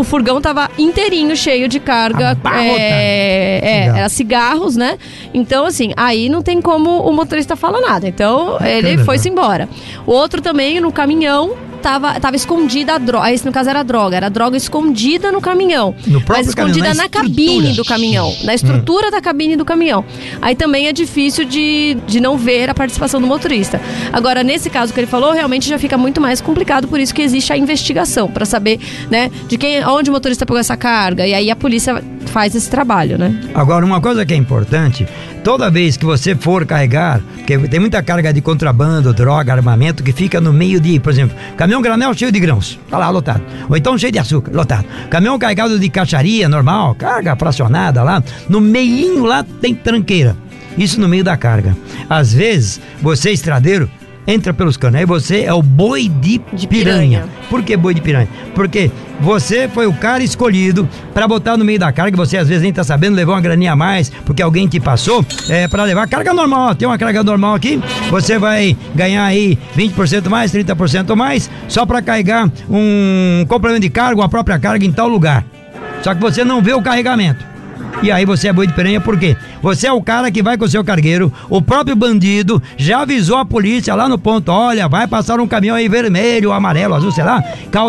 S3: o furgão tava inteirinho, cheio de carga. É, é, era cigarros, né? Então, assim, aí não tem como o motorista falar nada. Então, ele foi-se embora. O outro também, no caminhão, tava, tava escondida a droga. Esse, no caso, era droga. Era droga escondida no caminhão.
S2: No próprio
S3: mas escondida
S2: caminhão, na
S3: na, cabine do caminhão. Na estrutura da cabine do caminhão. Aí também é difícil de, de não ver a participação do motorista. Agora, nesse caso que ele falou, realmente já fica muito mais complicado, por isso que existe a investigação, para saber, né, de quem, onde o motorista pegou essa carga. E aí a polícia faz esse trabalho, né?
S2: Agora, uma coisa que é importante, toda vez que você for carregar, porque tem muita carga de contrabando, droga, armamento, que fica no meio de, por exemplo, caminhão granel cheio de grãos, tá lá lotado. Ou então cheio de açúcar, lotado. Caminhão carregado de caixaria normal, carga fracionada lá, no meinho lá tem tranqueira. Isso no meio da carga. Às vezes, você estradeiro, entra pelos canos. Aí você é o boi de,
S3: De
S2: piranha.
S3: piranha.
S2: Por que boi de piranha? Porque você foi o cara escolhido para botar no meio da carga, você às vezes nem tá sabendo, levou uma graninha a mais, porque alguém te passou, é, para levar carga normal. Tem uma carga normal aqui, você vai ganhar aí 20% mais, 30% mais, só para carregar um complemento de carga, uma própria carga em tal lugar. Só que você não vê o carregamento. E aí você é boi de piranha por quê? Você é o cara que vai com o seu cargueiro, o próprio bandido já avisou a polícia lá no ponto, olha, vai passar um caminhão aí vermelho, amarelo, azul, sei lá,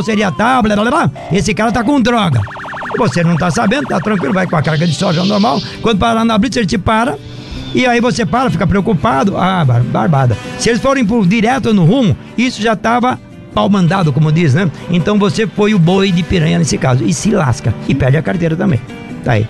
S2: seria tal, blá, blá, blá, esse cara tá com droga. Você não tá sabendo, tá tranquilo, vai com a carga de soja normal, quando parar na blitz ele te para, e aí você para, fica preocupado, ah, bar- barbada. Se eles forem por direto no rumo, isso já tava pau mandado, como diz, né? Então você foi o boi de piranha nesse caso, e se lasca, e perde a carteira também. Tá aí.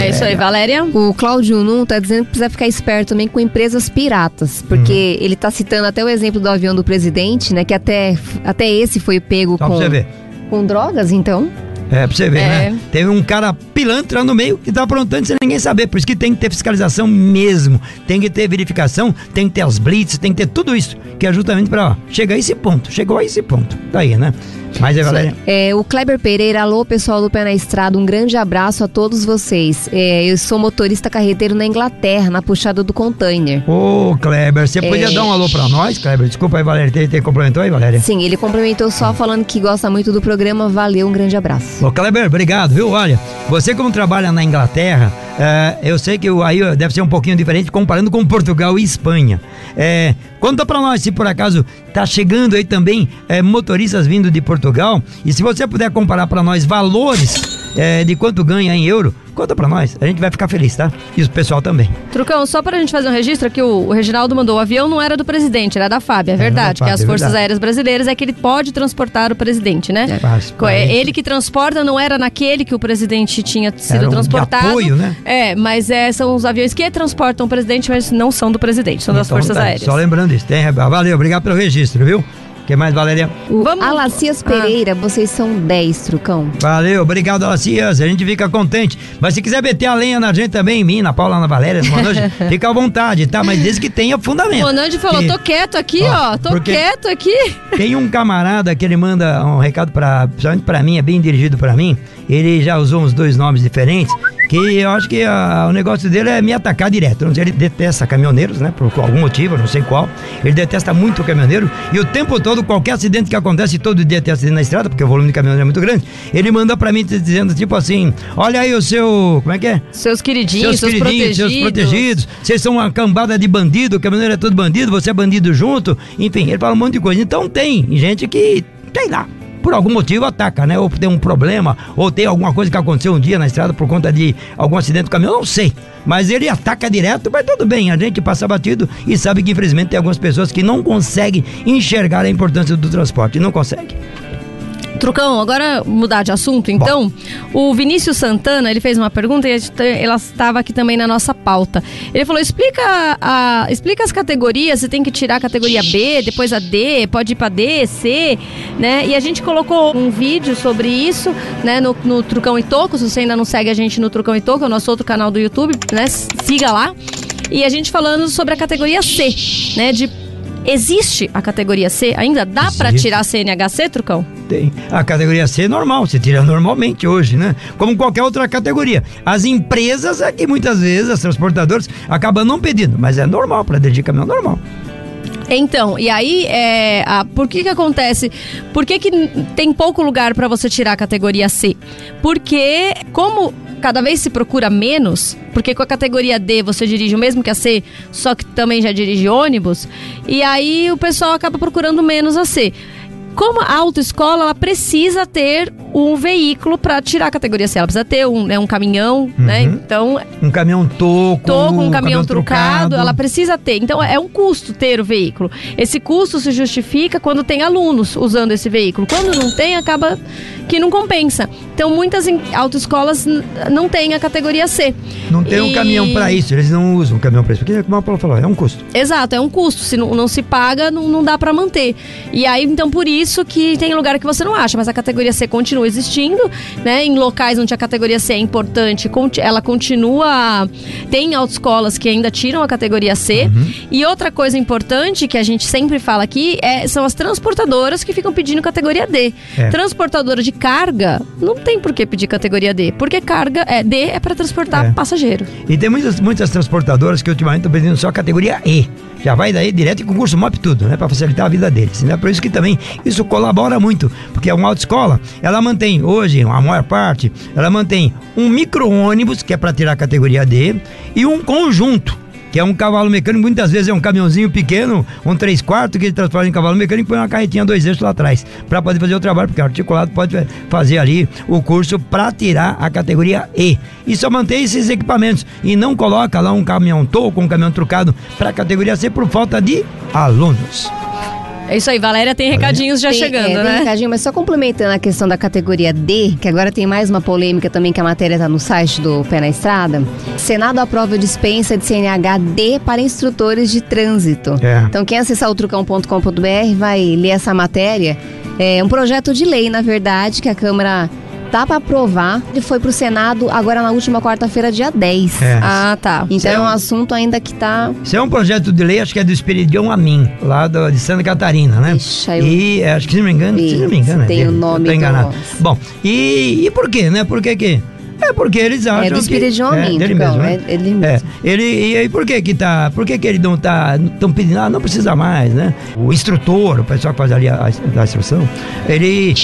S3: É isso aí, Valéria.
S4: O Cláudio Num tá dizendo que precisa ficar esperto também com empresas piratas, porque
S2: Uhum.
S4: ele tá citando até o exemplo do avião do presidente, né? Que até, até esse foi pego
S2: Só
S4: com,
S2: pra você ver.
S4: com drogas, então.
S2: É, pra você ver,
S3: É.
S2: né? Teve um cara pilantra no meio que tá aprontando sem ninguém saber. Por isso que tem que ter fiscalização mesmo. Tem que ter verificação, tem que ter as blitz, tem que ter tudo isso. Que é justamente pra, ó, chegar a esse ponto. Chegou a esse ponto. Tá aí, né? Mas é, Valéria.
S4: É, o Kleber Pereira, alô pessoal do Pé na Estrada, um grande abraço a todos vocês. É, eu sou motorista carreteiro na Inglaterra, na puxada do container.
S2: Ô, Kleber, você podia
S4: É.
S2: dar um alô pra nós, Kleber? Desculpa aí, Valéria. Tem complementou aí, Valéria?
S4: Sim, ele complementou só falando que gosta muito do programa. Valeu, um grande abraço.
S2: Ô, Kleber, obrigado, viu? Olha, você como trabalha na Inglaterra, é, eu sei que o- aí deve ser um pouquinho diferente comparando com Portugal e Espanha. É, conta pra nós se por acaso tá chegando aí também é, motoristas vindo de Portugal. E se você puder comparar pra nós valores é, de quanto ganha em euro, conta pra nós. A gente vai ficar feliz, tá? E o pessoal também.
S3: Trucão, só pra gente fazer um registro aqui, o, o Reginaldo mandou, o avião não era do presidente, era da FAB, é
S2: da
S3: verdade,
S2: FAB,
S3: que as
S2: é
S3: Forças
S2: verdade.
S3: Aéreas Brasileiras é que ele pode transportar o presidente, né?
S2: Faz
S3: Co- é. Ele que transporta não era naquele que o presidente tinha sido
S2: um
S3: transportado.
S2: apoio, né?
S3: É, mas é, são os aviões que transportam o presidente, mas não são do presidente, são das
S2: Então,
S3: Forças
S2: tá,
S3: Aéreas.
S2: Só lembrando isso. Tem, valeu, obrigado pelo registro, viu? Que mais, Valéria?
S4: O
S3: Vamos-
S4: Alacias Pereira, vocês são 10, Trucão.
S2: Valeu, obrigado, Alacias. A gente fica contente. Mas se quiser meter a lenha na gente também, em mim, na Paula, na Valéria, no Manojo, fica à vontade, tá? Mas desde que tenha fundamento.
S3: O Nandi falou,
S2: Que-
S3: tô quieto aqui,
S2: Ó,
S3: ó, tô quieto aqui.
S2: Tem um camarada que ele manda um recado para, principalmente pra mim, é bem dirigido pra mim. Ele já usou uns dois nomes diferentes. Que eu acho que ah, o negócio dele é me atacar direto. Ele detesta caminhoneiros, né? Por algum motivo, não sei qual. Ele detesta muito o caminhoneiro. E o tempo todo, qualquer acidente que acontece, todo dia tem acidente na estrada, porque o volume de caminhoneiro é muito grande. Ele manda pra mim dizendo, tipo assim: Olha aí o seu. Como é que é?
S3: Seus queridinhos, seus,
S2: queridinhos,
S3: protegidos.
S2: seus protegidos, vocês são uma cambada de bandido, o caminhoneiro é todo bandido, você é bandido junto, enfim, ele fala um monte de coisa. Então tem gente que, sei lá, por algum motivo ataca, né? Ou tem um problema, ou tem alguma coisa que aconteceu um dia na estrada por conta de algum acidente do caminhão, não sei. Mas ele ataca direto, mas tudo bem, a gente passa batido e sabe que infelizmente tem algumas pessoas que não conseguem enxergar a importância do transporte, não conseguem.
S3: Trucão, agora mudar de assunto, então. O Vinícius Santana, ele fez uma pergunta e gente- ela estava aqui também na nossa pauta. Ele falou: explica, a, explica as categorias, você tem que tirar a categoria B, depois a D, pode ir pra D, C, né? E a gente colocou um vídeo sobre isso, né, no, no Trucão e Toco. Se você ainda não segue a gente no Trucão e Toco, é o nosso outro canal do YouTube, né? Siga lá. E a gente falando sobre a categoria C, né? De. Existe a categoria C? Ainda dá pra
S2: Existe.
S3: tirar a CNHC, Trucão?
S2: Tem. A categoria C é normal, você tira normalmente hoje, né? Como qualquer outra categoria. As empresas é que muitas vezes, as transportadoras, acabam não pedindo, mas é normal para dirigir caminhão normal.
S3: Então, e aí, é, a, por que que acontece? Por que que tem pouco lugar para você tirar a categoria C? Porque, como cada vez se procura menos, porque com a categoria D você dirige o mesmo que a C, só que também já dirige ônibus, e aí o pessoal acaba procurando menos a C. Como a autoescola, ela precisa ter um veículo para tirar a categoria C. Ela precisa ter um, né, um caminhão, né? Então,
S2: Um caminhão toco,
S3: toco, um caminhão trucado, ela precisa ter. Então é um custo ter o veículo. Esse custo se justifica quando tem alunos usando esse veículo. Quando não tem, acaba que não compensa. Então muitas autoescolas não têm a categoria C.
S2: Não tem um
S3: E-
S2: caminhão para isso, eles não usam um caminhão para isso. Porque, como a Paula falou, é um custo.
S3: Exato, é um custo. Se não, não se paga, não, não dá para manter. E aí, então, por isso que tem lugar que você não acha, mas a categoria C continua existindo, né? Em locais onde a categoria C é importante, ela continua. Tem autoescolas que ainda tiram a categoria C. E outra coisa importante que a gente sempre fala aqui é, são as transportadoras que ficam pedindo categoria D.
S2: É.
S3: Transportadora de carga não tem por que pedir categoria D, porque carga é D é para transportar
S2: É.
S3: passageiro.
S2: E tem muitas, muitas transportadoras que ultimamente estão pedindo só a categoria E. Já vai daí direto em concurso MOP tudo, né? Para facilitar a vida deles. Né? Por isso que também isso colabora muito. Porque uma autoescola, ela mantém hoje, a maior parte, ela mantém um micro-ônibus, que é para tirar a categoria D, e um conjunto. Que é um cavalo mecânico, muitas vezes é um caminhãozinho pequeno, um 3 quartos, que ele transforma em cavalo mecânico põe uma carretinha dois eixos lá atrás, para poder fazer o trabalho, porque o articulado pode fazer ali o curso para tirar a categoria E. E só mantém esses equipamentos e não coloca lá um caminhão toco, um caminhão trucado para a categoria C por falta de alunos.
S3: É isso aí, Valéria tem recadinhos já
S4: Tem-
S3: chegando,
S4: é, tem
S3: né?
S4: recadinho, mas só complementando a questão da categoria D, que agora tem mais uma polêmica também, que a matéria está no site do Pé na Estrada. Senado aprova dispensa de CNH D para instrutores de trânsito.
S2: É.
S4: Então, quem acessar o trucão.com.br vai ler essa matéria. É um projeto de lei, na verdade, que a Câmara tá para aprovar. Ele foi para o Senado agora na última quarta-feira, dia 10.
S2: É.
S3: Ah, tá.
S4: Então, é
S2: é
S4: um assunto ainda que tá.
S2: Isso é um projeto de lei, acho que é do Esperidion Amin, lá do- de Santa Catarina, né?
S4: Ixi, eu-
S2: E é, acho que se não me engano, se não me engano,
S4: Tem
S2: é
S4: o nome
S2: tô
S4: do-
S2: enganado. Bom, e, e por quê, né? Por que que? É porque eles acham
S4: É do
S2: que...
S4: Esperidion
S2: é,
S4: Amin,
S2: dele
S4: Tucão,
S2: mesmo, né?
S4: é- ele
S2: É,
S4: mesmo.
S2: ele, e aí por que que tá, por que que ele não tá, estão pedindo, ah, não precisa mais, né? O instrutor, o pessoal que faz ali a, a instrução, ele...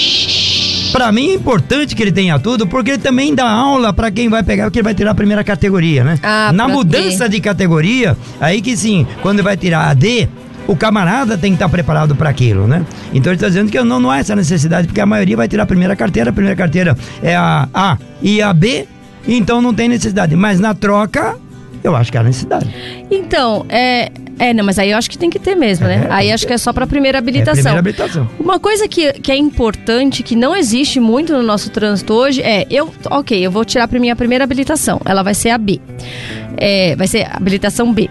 S2: Pra mim é importante que ele tenha tudo, porque ele também dá aula pra quem vai pegar, porque ele vai tirar a primeira categoria, né?
S3: Ah,
S2: Na mudança de categoria, aí que sim, quando vai tirar a D, o camarada tem que estar preparado para aquilo, né? Então ele está dizendo que não, não há essa necessidade, porque a maioria vai tirar a primeira carteira, a primeira carteira é a A e a B, então não tem necessidade. Mas na troca, eu acho que há necessidade.
S3: Então, é. É, não, mas aí eu acho que tem que ter mesmo, né?
S2: É,
S3: aí acho
S2: que
S3: é só pra primeira
S2: É
S3: habilitação.
S2: primeira habilitação.
S3: Uma coisa que, que é importante, que não existe muito no nosso trânsito hoje, é eu, ok, eu vou tirar pra minha primeira habilitação. Ela vai ser a B. É, vai ser habilitação B.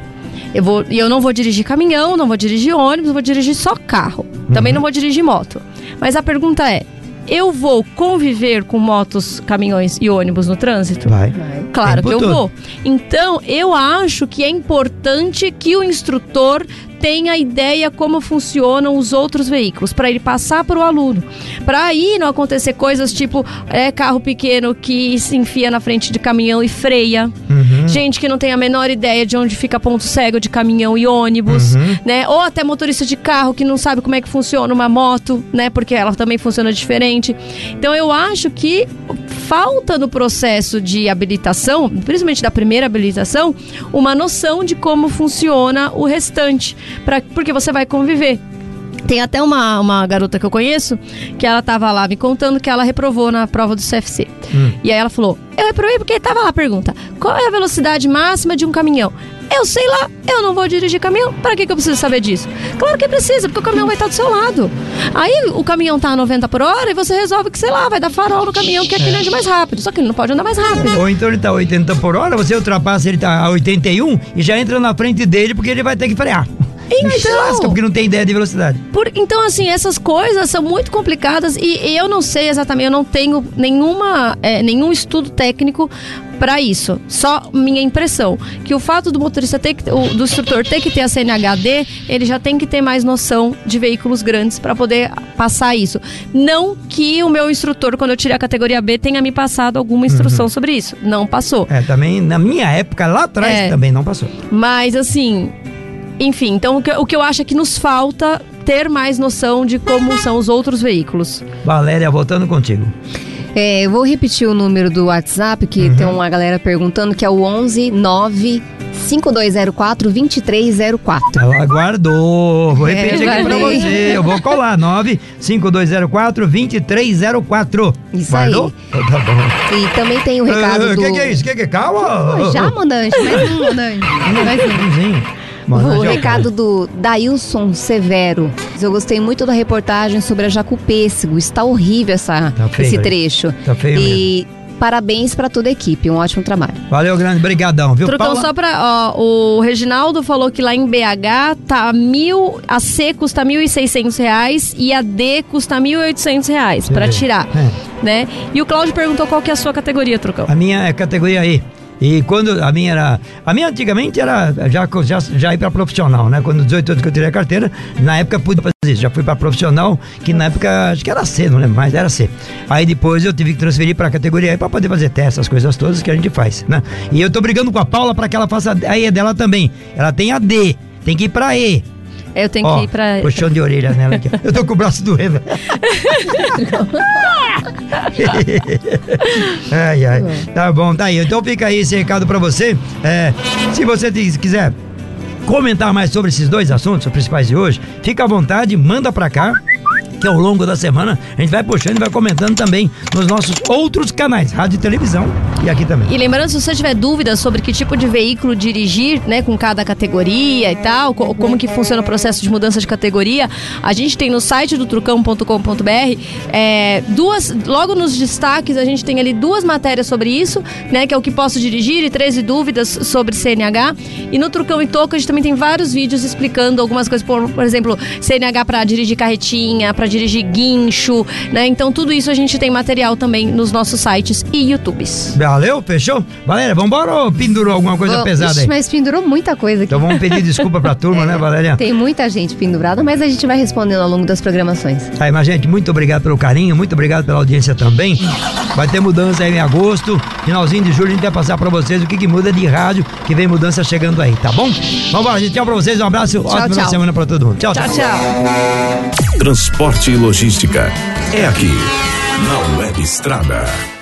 S3: Eu vou, e eu não vou dirigir caminhão, não vou dirigir ônibus, vou dirigir só carro. Também
S2: Uhum.
S3: não vou dirigir moto. Mas a pergunta é: eu vou conviver com motos, caminhões e ônibus no trânsito?
S2: Vai.
S3: Claro
S2: Tempo
S3: que eu
S2: todo.
S3: vou. Então, eu acho que é importante que o instrutor tenha ideia como funcionam os outros veículos, para ele passar para o aluno. Para aí não acontecer coisas tipo é, carro pequeno que se enfia na frente de caminhão e freia.
S2: Uhum.
S3: Gente que não tem a menor ideia de onde fica ponto cego de caminhão e ônibus,
S2: Uhum.
S3: né? Ou até motorista de carro que não sabe como é que funciona uma moto, né? Porque ela também funciona diferente. Então eu acho que falta no processo de habilitação, principalmente da primeira habilitação, uma noção de como funciona o restante, pra, porque você vai conviver. Tem até uma, uma garota que eu conheço que ela tava lá me contando que ela reprovou na prova do CFC. E aí ela falou: Eu reprovei porque tava lá a pergunta: qual é a velocidade máxima de um caminhão? Eu sei lá, eu não vou dirigir caminhão. Para que, que eu preciso saber disso? Claro que precisa, porque o caminhão vai estar do seu lado. Aí o caminhão tá a 90 por hora e você resolve que, sei lá, vai dar farol no caminhão que é aquele ande mais rápido. Só que ele não pode andar mais rápido.
S2: Ou então ele tá 80 por hora, você ultrapassa ele tá a 81 e já entra na frente dele porque ele vai ter que frear.
S3: Então-
S2: lasca porque não tem ideia de velocidade.
S3: Por- então, assim, essas coisas são muito complicadas e eu não sei exatamente, eu não tenho nenhuma, é, nenhum estudo técnico para isso. Só minha impressão que o fato do motorista ter que, o, do instrutor ter que ter a CNHD, ele já tem que ter mais noção de veículos grandes para poder passar isso. Não que o meu instrutor, quando eu tirei a categoria B, tenha me passado alguma instrução uhum. sobre isso. Não passou.
S2: É, também na minha época lá atrás é, também não passou.
S3: Mas assim, enfim, então o que, o que eu acho é que nos falta ter mais noção de como são os outros veículos.
S2: Valéria, voltando contigo.
S4: É, eu vou repetir o número do WhatsApp, que uhum. tem uma galera perguntando, que é o 11 9 5204 2304.
S2: Ela guardou. Vou é, repetir é, aqui pra você. Eu vou colar. 95204 2304.
S4: Isso Guardou? aí. Tá bom. E também tem o recado uh, do.
S2: O que, que, é isso? O que, que é? Calma.
S4: já, mandante. Mais um, mandante. Mais um. O recado do Dailson Severo. Eu gostei muito da reportagem sobre a Jacupêssego. Está horrível essa, tá feio, esse trecho. Tá feio e mesmo. Parabéns para toda a equipe, um ótimo trabalho.
S2: Valeu, grande, brigadão, viu,
S3: Trucão, só pra, ó, o Reginaldo falou que lá em BH tá mil, a C custa R$ 1.600 e a D custa R$ 1.800 para tirar, é. né? E o Cláudio perguntou qual que é a sua categoria, Trucão.
S2: A minha é categoria E. E quando a minha era. A minha antigamente era já, já, já ir para profissional, né? Quando 18 anos que eu tirei a carteira, na época pude fazer isso. Já fui para profissional, que na época acho que era C, não lembro mais, era C. Aí depois eu tive que transferir para a categoria E para poder fazer testes, essas coisas todas que a gente faz, né? E eu tô brigando com a Paula para que ela faça a E dela também. Ela tem a D, tem que ir para E.
S3: Eu tenho que ir pra.
S2: Puxão de orelha nela aqui. Eu tô com o braço doendo. ai, ai. Tá bom, tá aí. Então fica aí esse recado pra você. É, se você quiser comentar mais sobre esses dois assuntos, os principais de hoje, fica à vontade, manda pra cá que ao longo da semana a gente vai puxando e vai comentando também nos nossos outros canais, rádio e televisão e aqui também.
S3: E lembrando, se você tiver dúvidas sobre que tipo de veículo dirigir, né, com cada categoria e tal, como que funciona o processo de mudança de categoria, a gente tem no site do trucão.com.br é, duas, logo nos destaques a gente tem ali duas matérias sobre isso, né, que é o que posso dirigir e 13 dúvidas sobre CNH. E no Trucão e Toco a gente também tem vários vídeos explicando algumas coisas, por, por exemplo, CNH para dirigir carretinha, para dirigir guincho, né? Então tudo isso a gente tem material também nos nossos sites e YouTubes.
S2: Valeu, fechou? Valéria, vambora ou pendurou alguma coisa Bom, pesada aí?
S4: Mas pendurou muita coisa aqui.
S2: Então vamos pedir desculpa pra turma, é, né, Valéria?
S4: Tem muita gente pendurada, mas a gente vai respondendo ao longo das programações.
S2: Aí, mas gente, muito obrigado pelo carinho, muito obrigado pela audiência também. Vai ter mudança aí em agosto, finalzinho de julho a gente vai passar pra vocês o que, que muda de rádio, que vem mudança chegando aí, tá bom? Vamos gente. Tchau pra vocês, um abraço, tchau, ótima tchau. semana pra todo mundo. Tchau, tchau. tchau. tchau.
S1: Transporte e logística é aqui, na Web Estrada.